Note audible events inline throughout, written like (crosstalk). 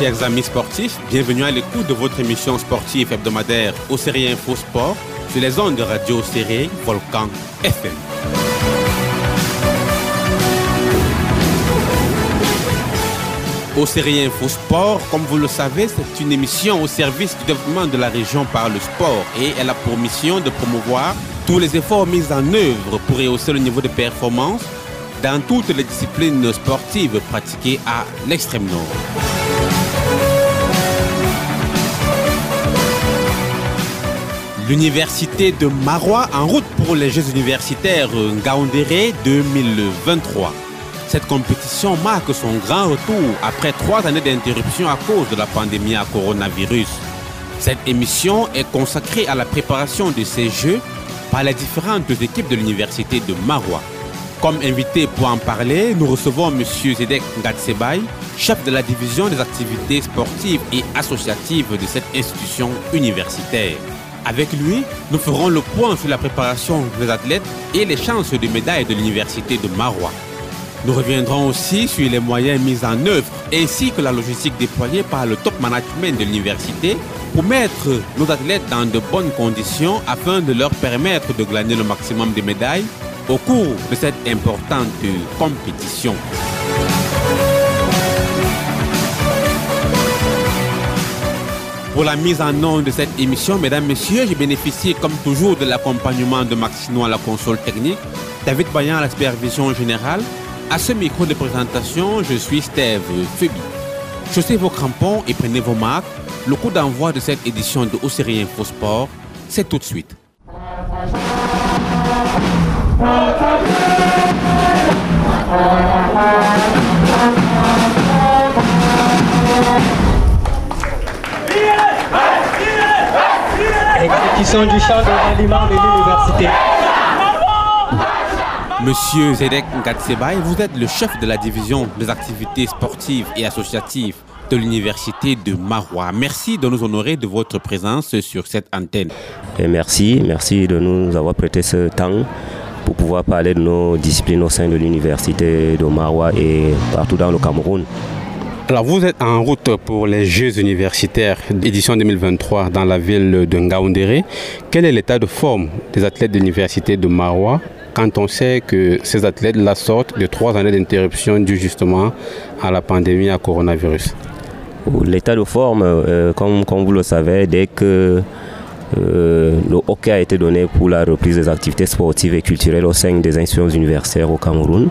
Chers amis sportifs, bienvenue à l'écoute de votre émission sportive hebdomadaire au Série Info Sport sur les ondes de radio Série Volcan FM. Au Série Info Sport, comme vous le savez, c'est une émission au service du développement de la région par le sport et elle a pour mission de promouvoir tous les efforts mis en œuvre pour rehausser le niveau de performance dans toutes les disciplines sportives pratiquées à l'extrême nord. L'université de Marois en route pour les Jeux universitaires Ngaoundéré 2023. Cette compétition marque son grand retour après trois années d'interruption à cause de la pandémie à coronavirus. Cette émission est consacrée à la préparation de ces Jeux par les différentes équipes de l'université de Marois. Comme invité pour en parler, nous recevons M. Zedek Ngatsebay, chef de la division des activités sportives et associatives de cette institution universitaire. Avec lui, nous ferons le point sur la préparation des athlètes et les chances de médaille de l'université de Marois. Nous reviendrons aussi sur les moyens mis en œuvre ainsi que la logistique déployée par le top management de l'université pour mettre nos athlètes dans de bonnes conditions afin de leur permettre de gagner le maximum de médailles au cours de cette importante compétition. Pour la mise en œuvre de cette émission, mesdames, messieurs, j'ai bénéficié comme toujours de l'accompagnement de Maxino à la console technique, David Bayan à la supervision générale. À ce micro de présentation, je suis Steve Febi. Chaussez vos crampons et prenez vos marques. Le coup d'envoi de cette édition de Océrie Info Sport, c'est tout de suite. Exécution du champ de ralliement de l'université. Monsieur Zedek Ngatsebay, vous êtes le chef de la division des activités sportives et associatives de l'université de Marois. Merci de nous honorer de votre présence sur cette antenne. Et merci, merci de nous avoir prêté ce temps pour pouvoir parler de nos disciplines au sein de l'université de Marois et partout dans le Cameroun. Alors vous êtes en route pour les Jeux universitaires édition 2023 dans la ville de Ngaoundéré. Quel est l'état de forme des athlètes de l'université de Marois quand on sait que ces athlètes la sortent de trois années d'interruption due justement à la pandémie à coronavirus? L'état de forme, euh, comme, vous le savez, dès que euh, le hockey a été donné pour la reprise des activités sportives et culturelles au sein des institutions universitaires au Cameroun,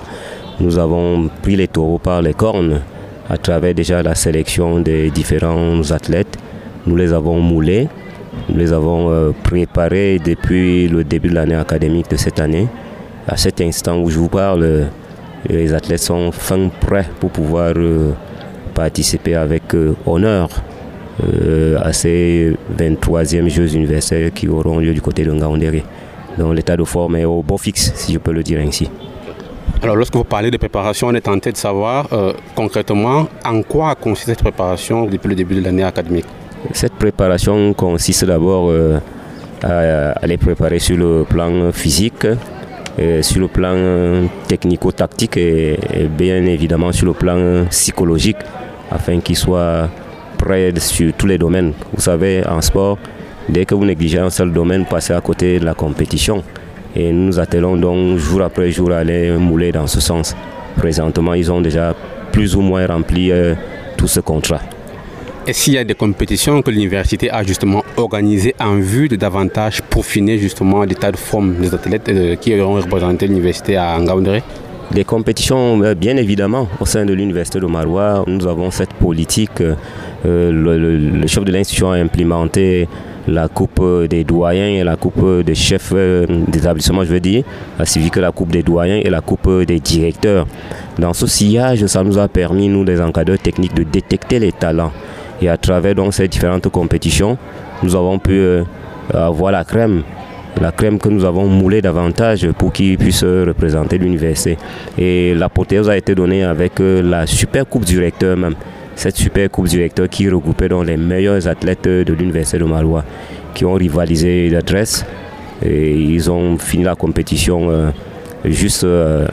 nous avons pris les taureaux par les cornes à travers déjà la sélection des différents athlètes. Nous les avons moulés, nous les avons euh, préparés depuis le début de l'année académique de cette année. À cet instant où je vous parle, les athlètes sont fin prêts pour pouvoir euh, participer avec euh, honneur à ces 23e Jeux universitaires qui auront lieu du côté de Ngaoundéré. Donc l'état de forme est au beau fixe, si je peux le dire ainsi. Alors lorsque vous parlez de préparation, on est tenté de savoir euh, concrètement en quoi consiste cette préparation depuis le début de l'année académique? Cette préparation consiste d'abord euh, à, les préparer sur le plan physique, et sur le plan technico-tactique et, bien évidemment sur le plan psychologique afin qu'ils soient prêts sur tous les domaines. Vous savez, en sport, dès que vous négligez un seul domaine, passez à côté de la compétition. Et nous nous attelons donc jour après jour à les mouler dans ce sens. Présentement, ils ont déjà plus ou moins rempli euh, tout ce contrat. Est-ce qu'il y a des compétitions que l'université a justement organisées en vue de davantage peaufiner justement l'état de forme des athlètes euh, qui auront représenté l'université à Ngaoundéré? Des compétitions, euh, bien évidemment, au sein de l'Université de Marois, nous avons cette politique. Euh, le, le, le, chef de l'institution a implémenté la coupe des doyens et la coupe des chefs d'établissement, je veux dire, ainsi que la coupe des doyens et la coupe des directeurs. Dans ce sillage, ça nous a permis, nous, les encadreurs techniques, de détecter les talents. Et à travers donc ces différentes compétitions, nous avons pu euh, avoir la crème la crème que nous avons moulée davantage pour qu'ils puissent représenter l'université. Et l'apothéose a été donnée avec la super coupe directeur même. Cette super coupe directeur qui regroupait donc les meilleurs athlètes de l'université de Marois qui ont rivalisé d'adresse. Et ils ont fini la compétition euh, juste euh,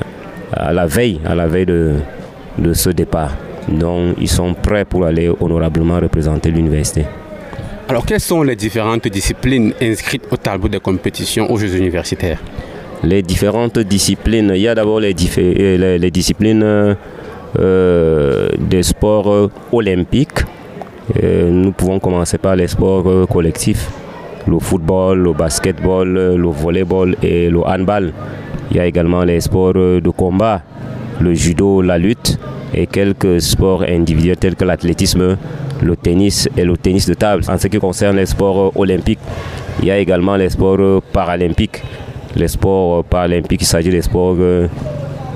à la veille, à la veille de, de ce départ. Donc ils sont prêts pour aller honorablement représenter l'université. Alors quelles sont les différentes disciplines inscrites au tableau des compétitions aux Jeux universitaires? Les différentes disciplines, il y a d'abord les, les, disciplines euh, des sports olympiques. nous pouvons commencer par les sports collectifs, le football, le basketball, le volleyball et le handball. Il y a également les sports de combat, le judo, la lutte et quelques sports individuels tels que l'athlétisme, le tennis et le tennis de table. En ce qui concerne les sports olympiques, il y a également les sports paralympiques. Les sports paralympiques, il s'agit des sports euh,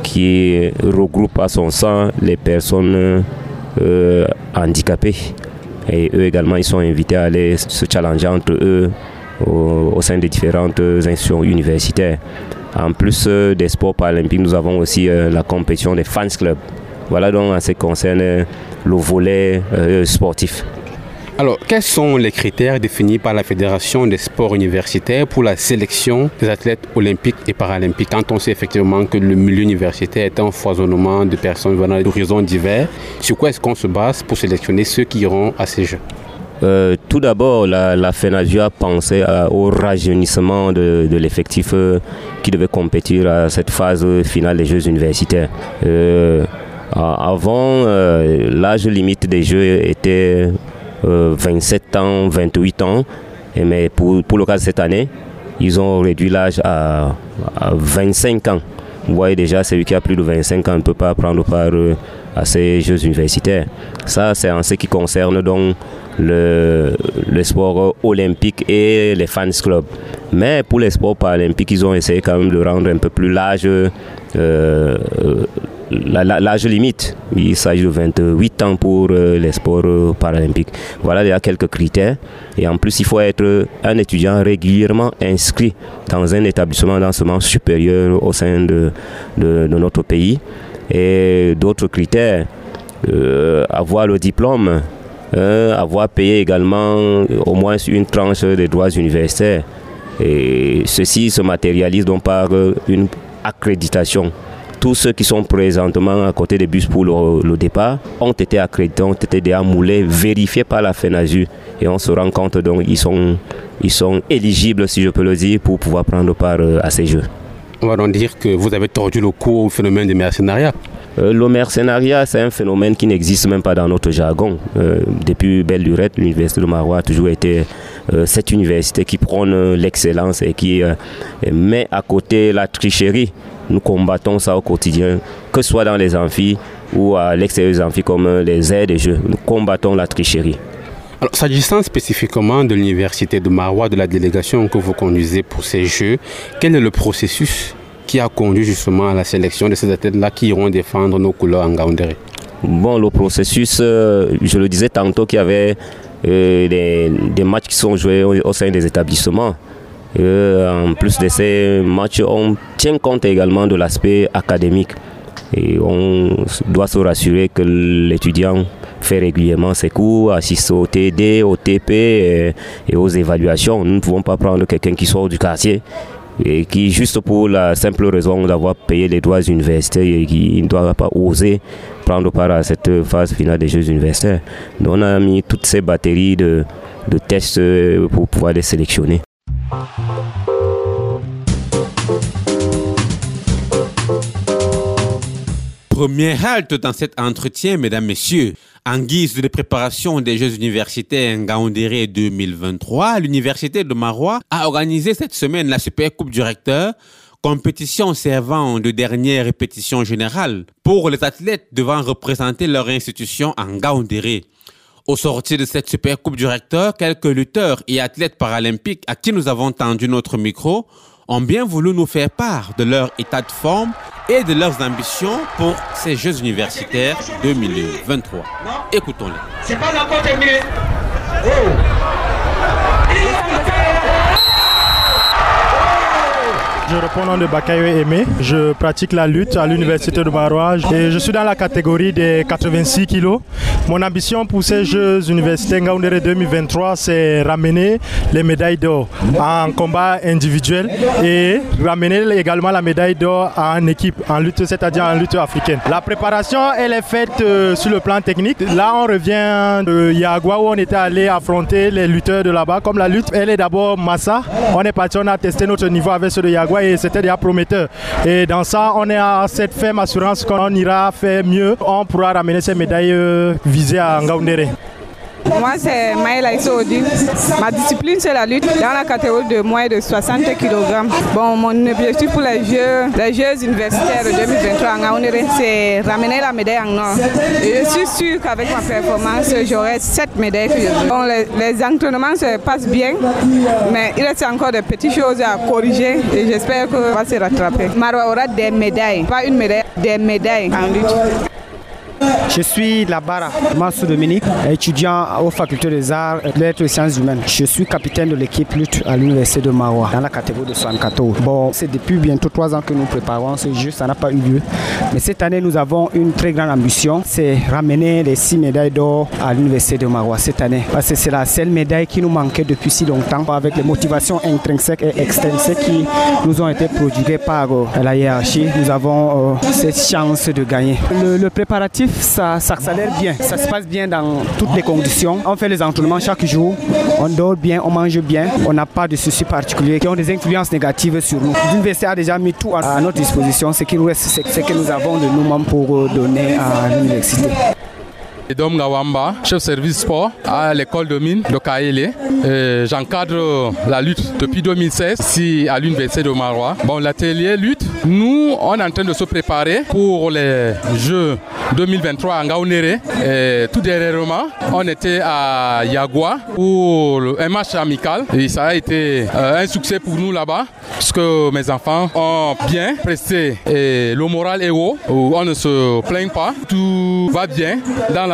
qui regroupent à son sein les personnes euh, handicapées. Et eux également, ils sont invités à aller se challenger entre eux au, sein des différentes institutions universitaires. En plus euh, des sports paralympiques, nous avons aussi la compétition des fans clubs. Voilà donc en ce qui concerne le volet euh, sportif. Alors, quels sont les critères définis par la Fédération des sports universitaires pour la sélection des athlètes olympiques et paralympiques? Quand on sait effectivement que le milieu universitaire est un foisonnement de personnes venant d'horizons divers, sur quoi est-ce qu'on se base pour sélectionner ceux qui iront à ces Jeux? Euh, tout d'abord, la, la FENAGIA pensait au rajeunissement de, l'effectif euh, qui devait compétir à cette phase finale des Jeux universitaires. Avant, euh, l'âge limite des jeux était 27 euh, ans, 28 ans. Mais pour, pour le cas de cette année, ils ont réduit l'âge à, 25 ans. Vous voyez déjà, celui qui a plus de 25 ans ne peut pas prendre part euh, à ces Jeux universitaires. Ça, c'est en ce qui concerne donc le, le sport olympique et les fans clubs. Mais pour les sports paralympiques, ils ont essayé quand même de rendre un peu plus large l'âge limite. Il s'agit de 28 ans pour euh, les sports euh, paralympiques. Voilà, il y a quelques critères. Et en plus, il faut être un étudiant régulièrement inscrit dans un établissement d'enseignement supérieur au sein de, notre pays. Et d'autres critères, euh, avoir le diplôme, avoir payé également au moins une tranche des droits universitaires. Et ceci se matérialise donc par une accréditation tous ceux qui sont présentement à côté des bus pour le, départ ont été accrédités, ont été déjà moulés, vérifiés par la FENASU. Et on se rend compte donc ils sont, ils sont éligibles, si je peux le dire, pour pouvoir prendre part euh, à ces Jeux. On va donc dire que vous avez tordu le cou au phénomène des mercenariat. Euh, le mercenariat, c'est un phénomène qui n'existe même pas dans notre jargon. Euh, depuis belle lurette, l'université de Marois a toujours été cette université qui prône l'excellence et qui met à côté la tricherie nous combattons ça au quotidien, que ce soit dans les amphis ou à l'extérieur des amphis comme les aires de jeux. Nous combattons la tricherie. Alors, s'agissant spécifiquement de l'université de Marois, de la délégation que vous conduisez pour ces Jeux, quel est le processus qui a conduit justement à la sélection de ces athlètes-là qui iront défendre nos couleurs en Gaoundéré? Bon, le processus, euh, je le disais tantôt qu'il y avait euh, des, matchs qui sont joués au sein des établissements. Euh, en plus de ces matchs, on tient compte également de l'aspect académique. Et on doit se rassurer que l'étudiant fait régulièrement ses cours, assiste au TD, au TP et, aux évaluations. Nous ne pouvons pas prendre quelqu'un qui sort du quartier et qui, juste pour la simple raison d'avoir payé les droits universitaires, et qui ne doit pas oser prendre part à cette phase finale des Jeux universitaires. Donc on a mis toutes ces batteries de, de tests pour pouvoir les sélectionner. Premier halte dans cet entretien, mesdames, messieurs. En guise de préparation des Jeux universitaires Ngaoundéré 2023, l'Université de Marois a organisé cette semaine la Super Coupe du Recteur, compétition servant de dernière répétition générale pour les athlètes devant représenter leur institution en Ngaoundéré. Au sortir de cette super coupe du recteur, quelques lutteurs et athlètes paralympiques à qui nous avons tendu notre micro ont bien voulu nous faire part de leur état de forme et de leurs ambitions pour ces Jeux universitaires 2023. Écoutons-les. C'est pas encore terminé. Je réponds au nom de Bakayo Aimé. Je pratique la lutte à l'université de Marois et je suis dans la catégorie des 86 kilos. Mon ambition pour ces Jeux universitaires Ngaoundéré 2023, c'est ramener les médailles d'or en combat individuel et ramener également la médaille d'or en équipe, en lutte, c'est-à-dire en lutte africaine. La préparation, elle est faite euh, sur le plan technique. Là, on revient de Yagua où on était allé affronter les lutteurs de là-bas. Comme la lutte, elle est d'abord massa. On est parti, on a testé notre niveau avec ceux de Yagua et c'était déjà prometteur. Et dans ça, on est à cette ferme assurance qu'on ira faire mieux. On pourra ramener ces médailles euh, visées à Ngaoundéré. Moi, c'est Maëla Issoudi. Ma discipline, c'est la lutte dans la catégorie de moins de 60 kg. Bon, mon objectif pour les Jeux, les Jeux universitaires de 2023 en Ngaoundéré, c'est ramener la médaille en or. Je suis sûr qu'avec ma performance, j'aurai 7 médailles les, entraînements se passent bien, mais il reste encore des petites choses à corriger et j'espère qu'on va se rattraper. Marois aura des médailles, pas une médaille, des médailles en lutte. Je suis Labara Massou Dominique, étudiant aux facultés des arts, lettres et sciences humaines. Je suis capitaine de l'équipe lutte à l'université de Marois dans la catégorie de 74. Bon, c'est depuis bientôt trois ans que nous préparons ce jeu, ça n'a pas eu lieu. Mais cette année, nous avons une très grande ambition, c'est ramener les six médailles d'or à l'université de Marois cette année. Parce que c'est la seule médaille qui nous manquait depuis si longtemps, avec les motivations intrinsèques et extrinsèques qui nous ont été prodiguées par euh, la hiérarchie. Nous avons euh, cette chance de gagner. Le préparatif, ça, s'accélère bien, ça se passe bien dans toutes les conditions. On fait les entraînements chaque jour, on dort bien, on mange bien, on n'a pas de soucis particuliers qui ont des influences négatives sur nous. L'université a déjà mis tout à notre disposition, ce qui nous reste, c'est ce que nous avons de nous-mêmes pour donner à l'université. Edom Gawamba, chef service sport à l'école de mine de Kaele. Euh, J'encadre la lutte depuis 2016 ici à l'université de Marois. Bon, l'atelier lutte, nous, on est en train de se préparer pour les Jeux 2023 à Ngaounéré. Et tout dernièrement, on était à Yagua pour un match amical et ça a été euh, un succès pour nous là-bas parce que mes enfants ont bien presté et le moral est haut, on ne se plaint pas, tout va bien dans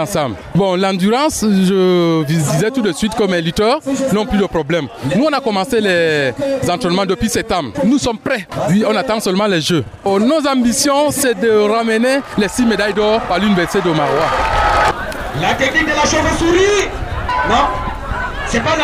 Bon, l'endurance, je disais tout de suite que mes lutteurs n'ont plus de problème. Nous, on a commencé les entraînements depuis septembre. Nous sommes prêts. On attend seulement les Jeux. Oh, nos ambitions, c'est de ramener les six médailles d'or à l'université de Marois. La technique de la chauve-souris Non? C'est pas.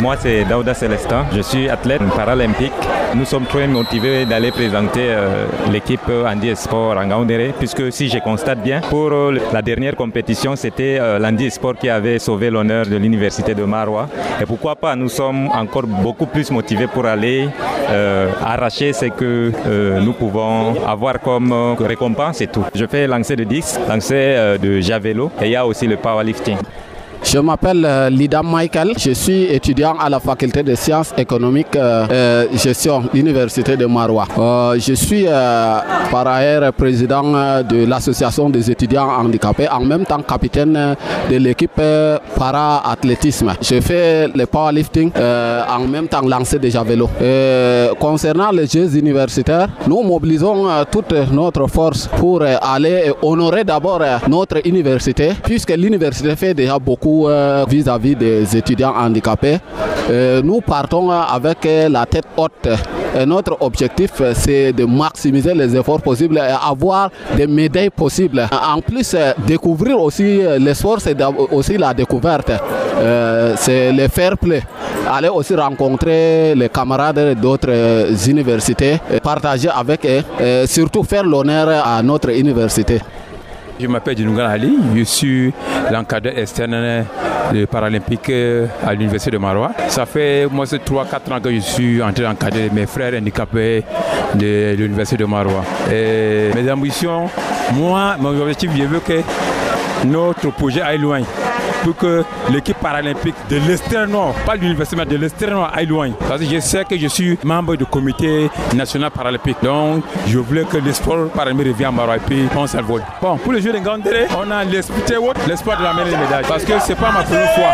Moi, c'est Daouda Célestin. Je suis athlète paralympique. Nous sommes très motivés d'aller présenter euh, l'équipe Andy Sport en Gaoundéré, puisque si je constate bien, pour euh, la dernière compétition, c'était euh, l'Andy qui avait sauvé l'honneur de l'université de Marois. Et pourquoi pas, nous sommes encore beaucoup plus motivés pour aller arracher ce que nous pouvons avoir comme récompense et tout. Je fais lancer de 10, lancer de javelot et il y a aussi le powerlifting. Je m'appelle euh, Lida Michael, je suis étudiant à la faculté de sciences économiques euh, euh, gestion l'université de Marois. Je suis par ailleurs président de l'association des étudiants handicapés, en même temps capitaine de l'équipe para-athlétisme. Je fais le powerlifting, en même temps lancer des javelots. concernant les Jeux universitaires, nous mobilisons toute notre force pour aller honorer d'abord notre université, puisque l'université fait déjà beaucoup vis-à-vis -vis des étudiants handicapés. Euh, nous partons avec la tête haute. Notre objectif, c'est de maximiser les efforts possibles et avoir des médailles possibles. En plus, découvrir aussi les sport, c'est aussi la découverte. Euh, c'est le fair play. Aller aussi rencontrer les camarades d'autres universités, partager avec eux, et surtout faire l'honneur à notre université. Je m'appelle Djunougan Ali, je suis l'encadreur externe de paralympique à l'université de Marois. Ça fait moi c'est 3-4 ans que je suis en train d'encadrer mes frères handicapés de l'université de Marois. Mes ambitions, moi, mon objectif, je veux que notre projet aille loin pour que l'équipe paralympique de l'extrême nord, pas de l'université, mais de l'extrême nord aille loin. Parce que je sais que je suis membre du comité national paralympique. Donc, je voulais que le sport paralympique revienne à Marois et puis on s'envole. Bon, pour les Jeux de Ngandere, on a l'espoir de ramener les médailles. Parce que c'est pas ma première fois.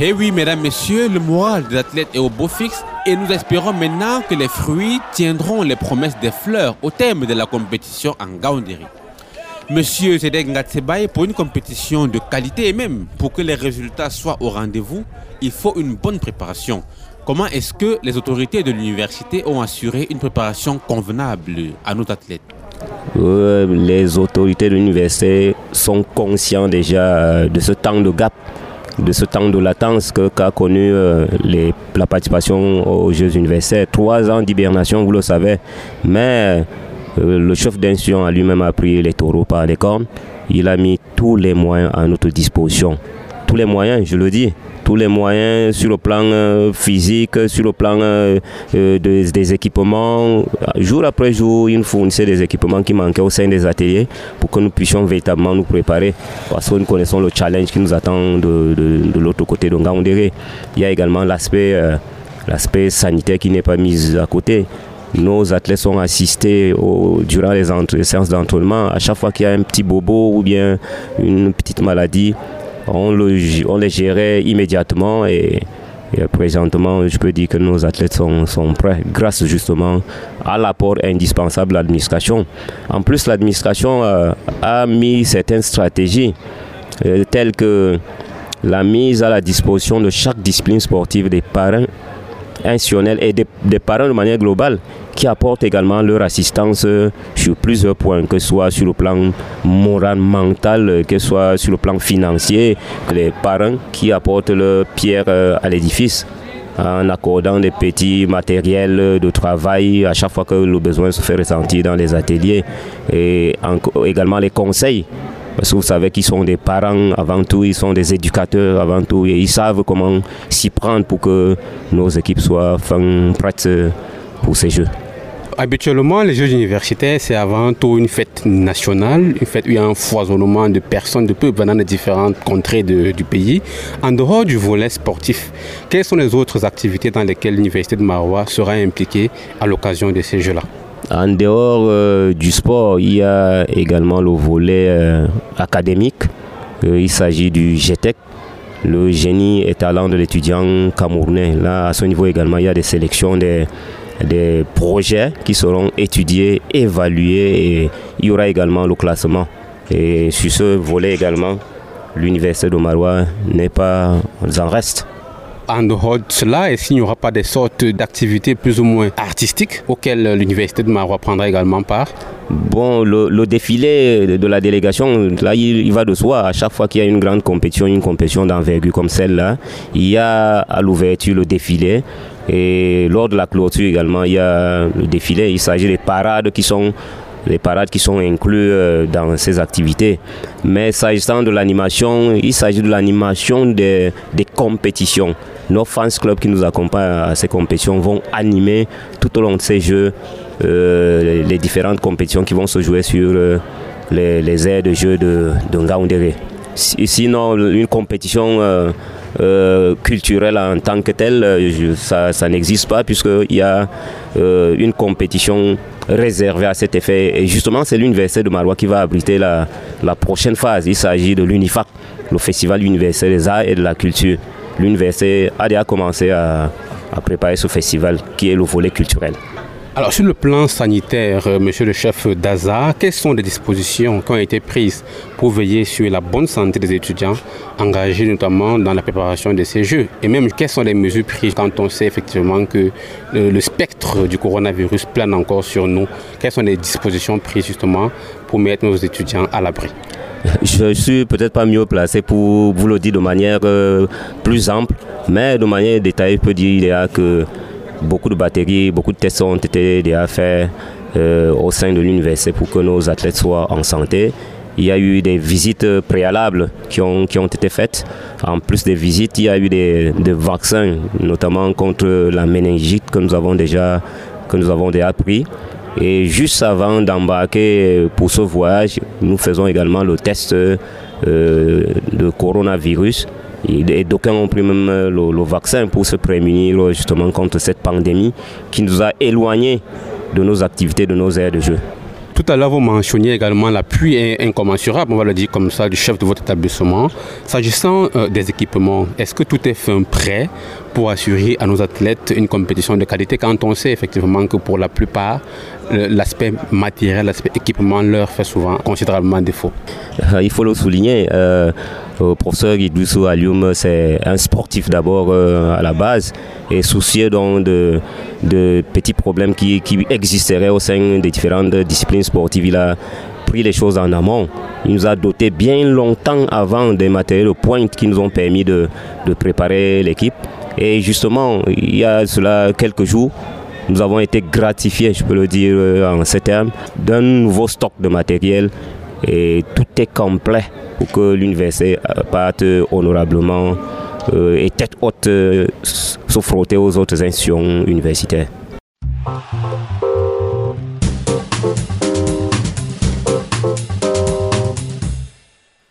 Eh oui, mesdames, messieurs, le moral des athlètes est au beau fixe et nous espérons maintenant que les fruits tiendront les promesses des fleurs au terme de la compétition en Gaoundéry. Monsieur Zedek pour une compétition de qualité et même pour que les résultats soient au rendez-vous, il faut une bonne préparation. Comment est-ce que les autorités de l'université ont assuré une préparation convenable à nos athlètes? Euh, Les autorités de l'université sont conscients déjà euh, de ce temps de gap, de ce temps de latence qu'a connu euh, la participation aux Jeux universitaires. Trois ans d'hibernation, vous le savez, mais le chef d'institution a lui-même a pris les taureaux par les cornes. Il a mis tous les moyens à notre disposition. Tous les moyens, je le dis tous les moyens sur le plan euh, physique, sur le plan euh, euh, des, équipements. Jour après jour, il nous fournissait des équipements qui manquaient au sein des ateliers pour que nous puissions véritablement nous préparer parce que nous connaissons le challenge qui nous attend de, l'autre côté de Ngaoundéré. Il y a également l'aspect l'aspect sanitaire qui n'est pas mis à côté. Nos athlètes sont assistés durant les, les séances d'entraînement. À chaque fois qu'il y a un petit bobo ou bien une petite maladie, on, les gérait immédiatement et, présentement, je peux dire que nos athlètes sont, prêts grâce justement à l'apport indispensable de l'administration. En plus, l'administration euh, a mis certaines stratégies euh, telles que la mise à la disposition de chaque discipline sportive des parents institutionnels et des, parents de manière globale qui apportent également leur assistance euh, sur plusieurs points, que ce soit sur le plan moral, mental, que ce soit sur le plan financier, les parents qui apportent leur pierre euh, à l'édifice en accordant des petits matériels de travail à chaque fois que le besoin se fait ressentir dans les ateliers et également les conseils parce que vous savez qu'ils sont des parents avant tout, ils sont des éducateurs avant tout, et ils savent comment s'y prendre pour que nos équipes soient prêtes pour ces Jeux. Habituellement, les Jeux universitaires, c'est avant tout une fête nationale, une fête où il y a un foisonnement de personnes, de peuples venant de différentes contrées du pays. En dehors du volet sportif, quelles sont les autres activités dans lesquelles l'Université de Marois sera impliquée à l'occasion de ces Jeux-là? En dehors euh, du sport, il y a également le volet euh, académique. Euh, il s'agit du GTEC, le génie et talent de l'étudiant camerounais. Là, à ce niveau également, il y a des sélections des, des projets qui seront étudiés, évalués et il y aura également le classement. Et sur ce volet également, l'Université de Marois n'est pas en reste en dehors de cela, est-ce qu'il n'y aura pas des sortes d'activités plus ou moins artistiques auxquelles l'Université de Marois prendra également part? Bon, le, défilé de la délégation, là, il, va de soi. À chaque fois qu'il y a une grande compétition, une compétition d'envergure comme celle-là, il y a à l'ouverture le défilé. Et lors de la clôture également, il y a le défilé. Il s'agit des parades qui sont les parades qui sont incluses euh, dans ces activités. Mais s'agissant de l'animation, il s'agit de l'animation des, compétitions nos fans clubs qui nous accompagnent à ces compétitions vont animer tout au long de ces jeux euh, les différentes compétitions qui vont se jouer sur euh, les, aires de jeu de, de Ngaoundéré. Sinon, une compétition culturelle en tant que telle, ça, n'existe pas puisqu'il y a une compétition réservée à cet effet. Et justement, c'est l'Université de Marois qui va abriter la, prochaine phase. Il s'agit de l'UNIFAC, le Festival universitaire des arts et de la culture l'université a déjà commencé à, préparer ce festival qui est le volet culturel. Alors sur le plan sanitaire, euh, monsieur le chef d'ASA, quelles sont les dispositions qui ont été prises pour veiller sur la bonne santé des étudiants engagés notamment dans la préparation de ces Jeux? Et même quelles sont les mesures prises quand on sait effectivement que le, le spectre du coronavirus plane encore sur nous? Quelles sont les dispositions prises justement pour mettre nos étudiants à l'abri? Je suis peut-être pas mieux placé pour vous le dire de manière euh, plus ample, mais de manière détaillée, je peux dire que beaucoup de batteries, beaucoup de tests ont été déjà faits euh, au sein de l'université pour que nos athlètes soient en santé. Il y a eu des visites préalables qui ont, qui ont été faites. En plus des visites, il y a eu des, vaccins, notamment contre la méningite que nous avons déjà, que nous avons déjà pris. Et juste avant d'embarquer pour ce voyage, nous faisons également le test euh, de coronavirus. Et d'aucuns ont pris même le, vaccin pour se prémunir justement contre cette pandémie qui nous a éloignés de nos activités, de nos aires de jeu. Tout à l'heure, vous mentionniez également l'appui incommensurable, on va le dire comme ça, du chef de votre établissement. S'agissant euh, des équipements, est-ce que tout est fait prêt pour assurer à nos athlètes une compétition de qualité quand on sait effectivement que pour la plupart, l'aspect matériel, l'aspect équipement leur fait souvent considérablement défaut. Euh, (laughs) il faut le souligner. Euh, le professeur Guidoussou Alioum, c'est un sportif d'abord à la base et soucieux donc de, de petits problèmes qui, qui, existeraient au sein des différentes disciplines sportives. Il a pris les choses en amont. Il nous a doté bien longtemps avant des matériels de pointe qui nous ont permis de, de préparer l'équipe. Et justement, il y a cela quelques jours, nous avons été gratifiés, je peux le dire en ces termes, d'un nouveau stock de matériel et tout est complet pour que l'université parte honorablement euh, et tête haute euh, se frotter aux autres institutions universitaires.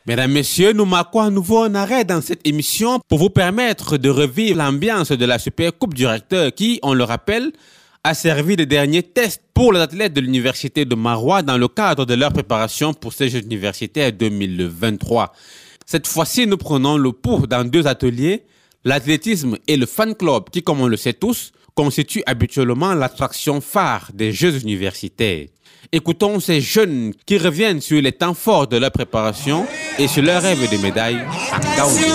Mesdames, Messieurs, nous marquons à nouveau un arrêt dans cette émission pour vous permettre de revivre l'ambiance de la Super Coupe du Recteur qui, on le rappelle, a servi de dernier test pour les athlètes de l'Université de Marois dans le cadre de leur préparation pour ces Jeux universitaires 2023. Cette fois-ci, nous prenons le pouls dans deux ateliers, l'athlétisme et le fan club qui, comme on le sait tous, constituent habituellement l'attraction phare des Jeux universitaires. Écoutons ces jeunes qui reviennent sur les temps forts de leur préparation et sur leur rêve de médaille en Gaoundé.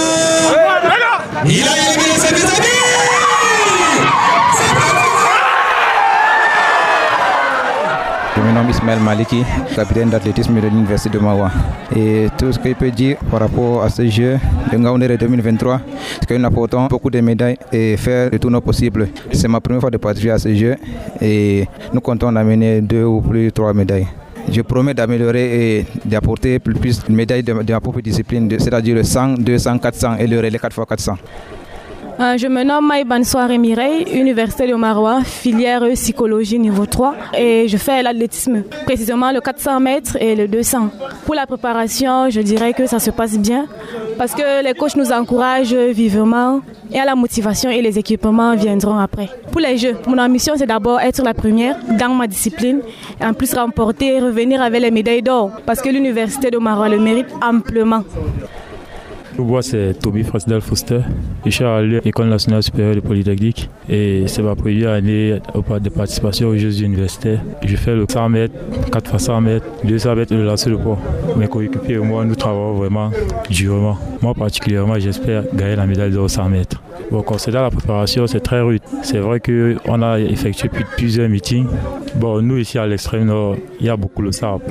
Je me nomme Ismaël Maliki, capitaine d'athlétisme de l'Université de Mawa. Et tout ce que je peux dire par rapport à ce jeu de Ngaoundéré 2023, c'est que nous apportons beaucoup de médailles et faire le tout nos possible. C'est ma première fois de participer à ce jeu et nous comptons d'amener deux ou plus trois médailles. Je promets d'améliorer et d'apporter plus, plus de médailles de, de ma propre discipline, c'est-à-dire le 100, 200, 400 et le relais 4x400. Euh, je me nomme Maïban Soare Mireille, Université de Marois, filière psychologie niveau 3 et je fais l'athlétisme, précisément le 400 mètres et le 200. Pour la préparation, je dirais que ça se passe bien parce que les coachs nous encouragent vivement et à la motivation et les équipements viendront après. Pour les Jeux, mon ambition c'est d'abord être la première dans ma discipline et en plus remporter et revenir avec les médailles d'or parce que l'Université de Marois le mérite amplement. Moi, c'est Toby Frasdal Foster. Je suis à l'École nationale supérieure de Polytechnique et c'est ma première année de participation aux Jeux universitaires. Je fais le 100 mètres, 4 x 100 mètres, 200 mètres le lancer de poids. Mes coéquipiers et moi, nous travaillons vraiment durement. Moi, particulièrement, j'espère gagner la médaille d'or 100 mètres. Bon, concernant la préparation, c'est très rude. C'est vrai qu'on a effectué plusieurs meetings. Bon, nous, ici à l'extrême nord, il y a beaucoup de sable.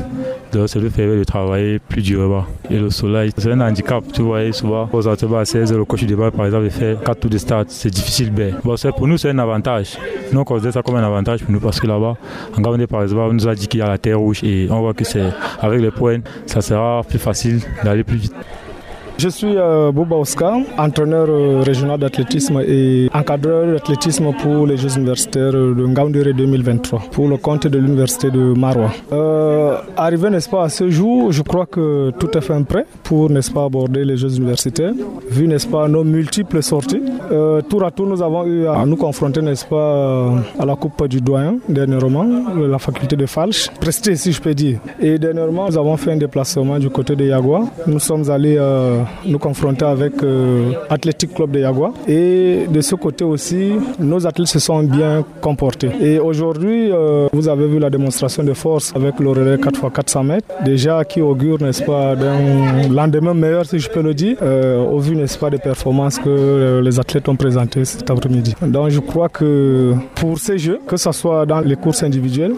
Donc, ça nous permet de travailler plus durement. Et le soleil, c'est un handicap. Tu vois, souvent, aux entraînements à 16 le coach du débat, par exemple, il fait 4 tours de start. C'est difficile, mais bon, pour nous, c'est un avantage. Nous, on considère ça comme un avantage pour nous parce que là-bas, en Gabonais, par exemple, on nous a dit qu'il y a la terre rouge et on voit que c'est avec les points, ça sera plus facile d'aller plus vite. Je suis euh, Bouba Oscar, entraîneur euh, régional d'athlétisme et encadreur d'athlétisme pour les Jeux universitaires de Ngaoundéré 2023 pour le compte de l'université de Marois. Euh, arrivé, n'est-ce pas, à ce jour, je crois que tout est fait prêt pour, n'est-ce pas, aborder les Jeux universitaires, vu, n'est-ce pas, nos multiples sorties. Euh, tour à tour, nous avons eu à nous confronter, n'est-ce pas, à la Coupe du Doyen, dernièrement, la faculté de Falch, presté, si je peux dire. Et dernièrement, nous avons fait un déplacement du côté de Yagua. Nous sommes allés nous confronter avec euh, Athletic Club de Yagua. Et de ce côté aussi, nos athlètes se sont bien comportés. Et aujourd'hui, euh, vous avez vu la démonstration de force avec le relais 4x400 mètres, déjà qui augure, n'est-ce pas, d'un lendemain meilleur, si je peux le dire, euh, au vu, n'est-ce pas, des performances que euh, les athlètes ont présentées cet après-midi. Donc je crois que pour ces jeux, que ce soit dans les courses individuelles,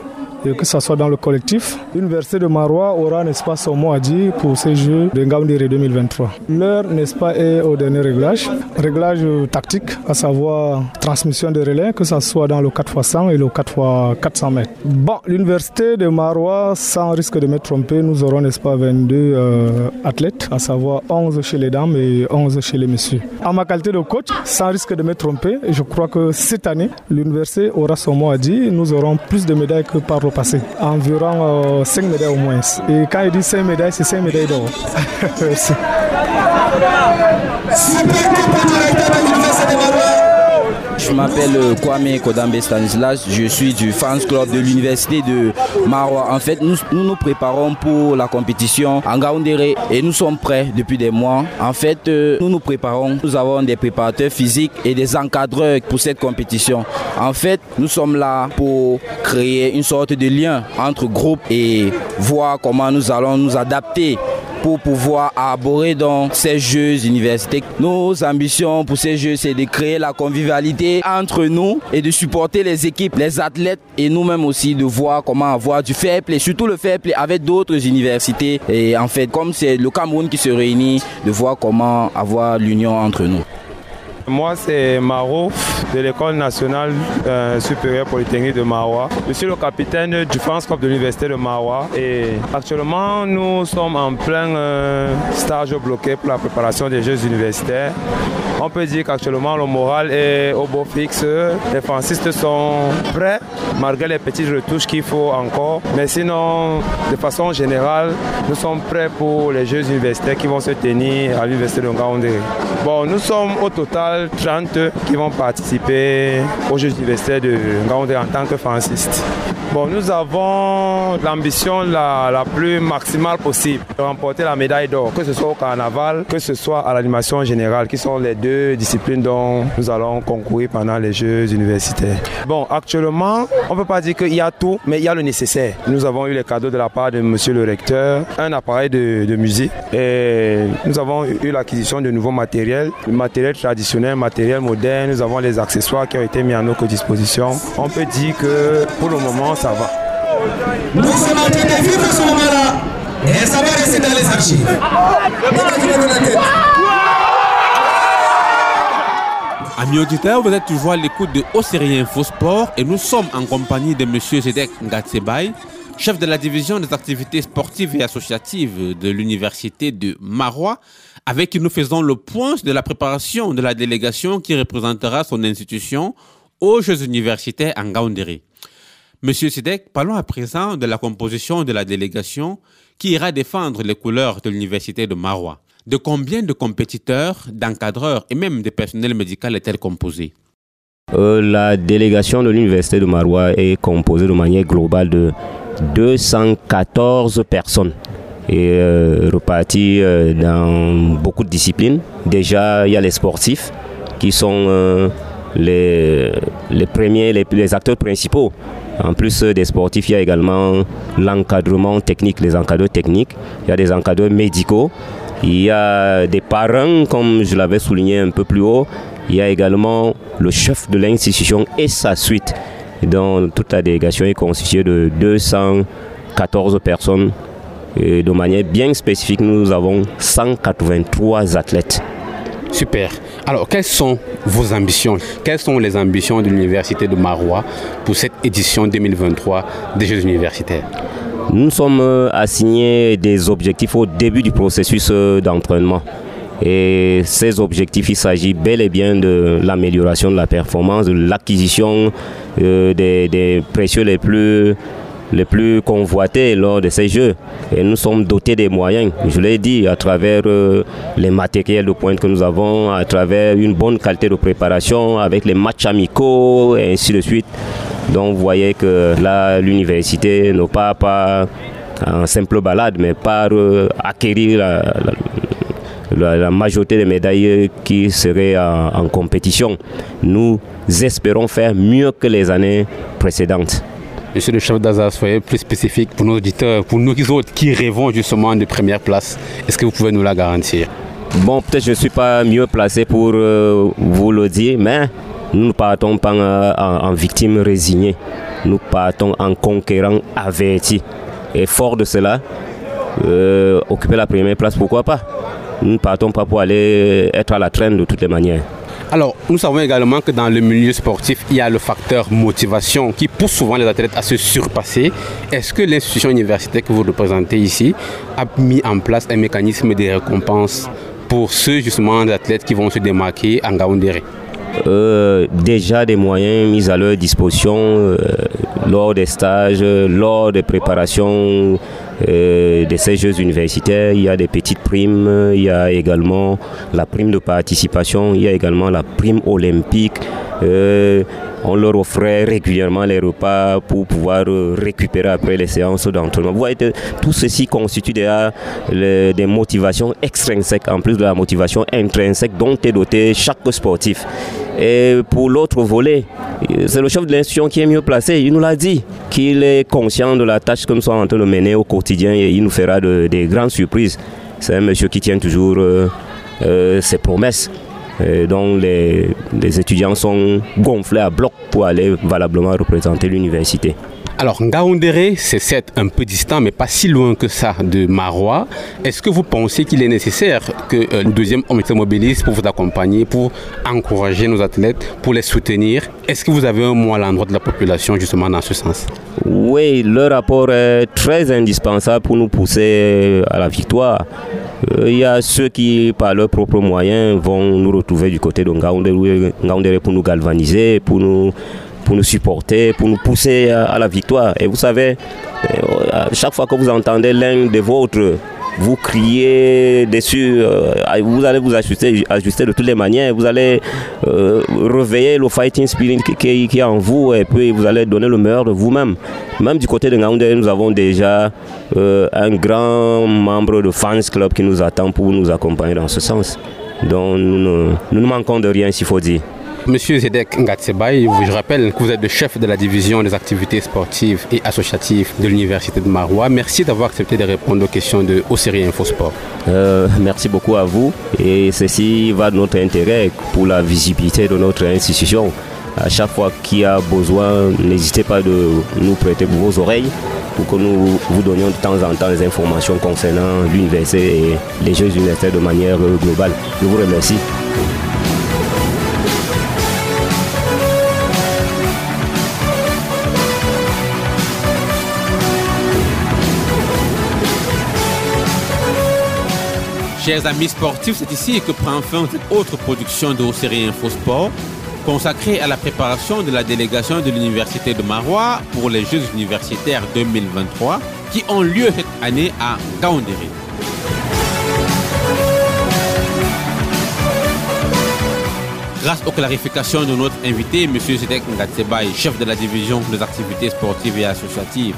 et que ce soit dans le collectif. L'Université de Marois aura, n'est-ce pas, son mot à dire pour ces Jeux de Ngaoundéré 2023. L'heure, n'est-ce pas, est au dernier réglage. Réglage tactique, à savoir transmission de relais, que ce soit dans le 4x100 et le 4x400 mètres. Bon, l'Université de Marois, sans risque de me tromper, nous aurons, n'est-ce pas, 22 euh, athlètes, à savoir 11 chez les dames et 11 chez les messieurs. En ma qualité de coach, sans risque de me tromper, je crois que cette année, l'Université aura son mot à dire. Nous aurons plus de médailles que par le passé. Environ euh, 5 médailles au moins. Et quand il dit 5 médailles, c'est 5 médailles d'or. (laughs) Merci. Super Coupe du Recteur de l'Université de Marois. Je m'appelle euh, Kwame Kodambe Stanislas, je suis du fans club de l'université de Marois. En fait, nous, nous préparons pour la compétition en Gaoundéré et nous sommes prêts depuis des mois. En fait, euh, nous nous préparons, nous avons des préparateurs physiques et des encadreurs pour cette compétition. En fait, nous sommes là pour créer une sorte de lien entre groupes et voir comment nous allons nous adapter pour pouvoir aborder dans ces Jeux universitaires. Nos ambitions pour ces Jeux, c'est de créer la convivialité entre nous et de supporter les équipes, les athlètes et nous-mêmes aussi de voir comment avoir du fair play, surtout le fair play avec d'autres universités. Et en fait, comme c'est le Cameroun qui se réunit, de voir comment avoir l'union entre nous. Moi, c'est Maro de l'École nationale euh, supérieure polytechnique de Marois. Je suis le capitaine du France Cup de l'Université de Marois et actuellement, nous sommes en plein euh, stage bloqué pour la préparation des Jeux universitaires. On peut dire qu'actuellement, le moral est au beau fixe. Les francistes sont prêts, malgré les petites retouches qu'il faut encore. Mais sinon, de façon générale, nous sommes prêts pour les Jeux universitaires qui vont se tenir à l'Université de Ngaoundé. Bon, nous sommes au total 30 qui vont participer aux Jeux universitaires de Ngaoundé en tant que francistes. Bon, nous avons l'ambition la, plus maximale possible de remporter la médaille d'or, que ce soit au carnaval, que ce soit à l'animation générale, qui sont les deux disciplines dont nous allons concourir pendant les Jeux universitaires. Bon, actuellement, on ne peut pas dire qu'il y a tout, mais il y a le nécessaire. Nous avons eu les cadeaux de la part de monsieur le recteur, un appareil de, de musique, et nous avons eu l'acquisition de nouveaux matériels, matériel traditionnel, matériel moderne, nous avons les accessoires qui ont été mis à notre disposition. On peut dire que pour le moment, ça va. Nous sommes en train de vivre ce moment-là et ça va rester dans les archives. Amis auditeurs, vous êtes toujours à l'écoute de Océrie Info Sport et nous sommes en compagnie de M. Zedek Ngatsebay, chef de la division des activités sportives et associatives de l'université de Marois, avec qui nous faisons le point de la préparation de la délégation qui représentera son institution aux Jeux universitaires en Gaoundéré. Monsieur Sidek, parlons à présent de la composition de la délégation qui ira défendre les couleurs de l'université de Marois. De combien de compétiteurs, d'encadreurs et même de personnel médical est-elle composée? Euh, La délégation de l'université de Marois est composée de manière globale de 214 personnes et euh, reparties euh, dans beaucoup de disciplines. Déjà, il y a les sportifs qui sont euh, les, premiers, les acteurs principaux en plus des sportifs, il y a également l'encadrement technique, les encadreurs techniques. Il y a des encadreurs médicaux. Il y a des parents, comme je l'avais souligné un peu plus haut. Il y a également le chef de l'institution et sa suite. Donc toute la délégation est constituée de 214 personnes. Et de manière bien spécifique, nous avons 183 athlètes. Super. Alors, quelles sont vos ambitions? Quelles sont les ambitions de l'Université de Marois pour cette édition 2023 des Jeux universitaires? Nous sommes assignés des objectifs au début du processus d'entraînement. Et ces objectifs, il s'agit bel et bien de l'amélioration de la performance, de l'acquisition euh, des, des précieux les plus les plus convoités lors de ces jeux. Et nous sommes dotés des moyens, je l'ai dit, à travers euh, les matériels de pointe que nous avons, à travers une bonne qualité de préparation, avec les matchs amicaux et ainsi de suite. Donc vous voyez que là, l'université ne part pas en simple balade, mais par euh, acquérir la, majorité des médailles qui seraient en, en compétition. Nous espérons faire mieux que les années précédentes. Monsieur le chef d'Azar, soyez plus spécifique pour nos auditeurs, pour nous autres qui rêvons justement de première place. Est-ce que vous pouvez nous la garantir? Bon, peut-être je ne suis pas mieux placé pour euh, vous le dire, mais nous ne partons pas euh, en, en victime résignée. Nous partons en conquérant averti. Et fort de cela, euh, occuper la première place, pourquoi pas? Nous ne partons pas pour aller être à la traîne de toutes les manières. Alors, nous savons également que dans le milieu sportif, il y a le facteur motivation qui pousse souvent les athlètes à se surpasser. Est-ce que l'institution universitaire que vous représentez ici a mis en place un mécanisme de récompense pour ceux justement athlètes qui vont se démarquer en Gaoundéré? Euh, déjà des moyens mis à leur disposition euh, lors des stages, lors des préparations de ces Jeux universitaires. Il y a des petites primes, il y a également la prime de participation, il y a également la prime olympique. On leur offrait régulièrement les repas pour pouvoir récupérer après les séances d'entraînement. Vous voyez, tout ceci constitue déjà des motivations extrinsèques en plus de la motivation intrinsèque dont est doté chaque sportif. Et pour l'autre volet, c'est le chef de l'institution qui est mieux placé. Il nous l'a dit qu'il est conscient de la tâche que nous sommes en train de mener au quotidien et il nous fera des grandes surprises. C'est un monsieur qui tient toujours euh, euh, ses promesses. Dont les, les étudiants sont gonflés à bloc pour aller valablement représenter l'université. Alors, Ngaoundéré, c'est certes un peu distant, mais pas si loin que ça de Marois. Est-ce que vous pensez qu'il est nécessaire que euh, le deuxième homme se mobilise pour vous accompagner, pour encourager nos athlètes, pour les soutenir? Est-ce que vous avez un mot à l'endroit de la population justement dans ce sens? Oui, le rapport est très indispensable pour nous pousser à la victoire. Euh, il y a ceux qui, par leurs propres moyens, vont nous retrouver du côté de Ngaoundéré pour nous galvaniser, pour nous pour nous supporter, pour nous pousser à, la victoire. Et vous savez, euh, chaque fois que vous entendez l'un des vôtres vous crier dessus, euh, vous allez vous ajuster, ajuster de toutes les manières, vous allez euh, réveiller le fighting spirit qui, est en vous et puis vous allez donner le meilleur de vous-même. Même du côté de Ngaoundé, nous avons déjà un grand membre de fans club qui nous attend pour nous accompagner dans ce sens. Donc nous nous ne manquons de rien s'il faut dire. Monsieur Zedek Ngatsebay, je rappelle que vous êtes le chef de la division des activités sportives et associatives de l'Université de Marois. Merci d'avoir accepté de répondre aux questions de Ossérie Infosport. Euh, merci beaucoup à vous et ceci va de notre intérêt pour la visibilité de notre institution. À chaque fois qu'il y a besoin, n'hésitez pas de nous prêter vos oreilles pour que nous vous donnions de temps en temps des informations concernant l'université et les Jeux universitaires de manière globale. Je vous remercie. Chers amis sportifs, c'est ici que prend fin cette autre production de série Infosport consacrée à la préparation de la délégation de l'Université de Marois pour les Jeux universitaires 2023 qui ont lieu cette année à Gaoundéré. Grâce aux clarifications de notre invité, M. Zedek Ngatsebay, chef de la division des activités sportives et associatives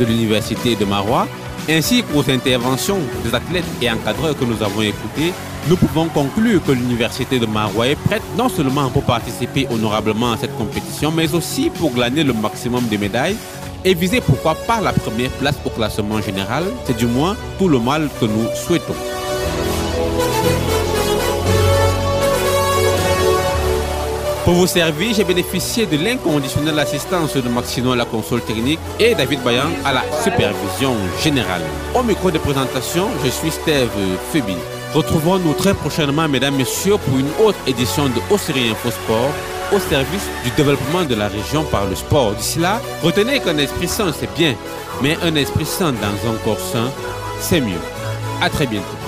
de l'Université de Marois, ainsi qu'aux interventions des athlètes et encadreurs que nous avons écoutés, nous pouvons conclure que l'Université de Marois est prête non seulement pour participer honorablement à cette compétition, mais aussi pour glaner le maximum de médailles et viser pourquoi pas la première place au classement général. C'est du moins tout le mal que nous souhaitons. Pour vous servir, j'ai bénéficié de l'inconditionnelle assistance de Maxino à la console technique et David Bayan à la supervision générale. Au micro de présentation, je suis Steve Febi. Retrouvons-nous très prochainement, mesdames, messieurs, pour une autre édition de Ossérie Info Sport au service du développement de la région par le sport. D'ici là, retenez qu'un esprit sain, c'est bien, mais un esprit sain dans un corps sain, c'est mieux. À très bientôt.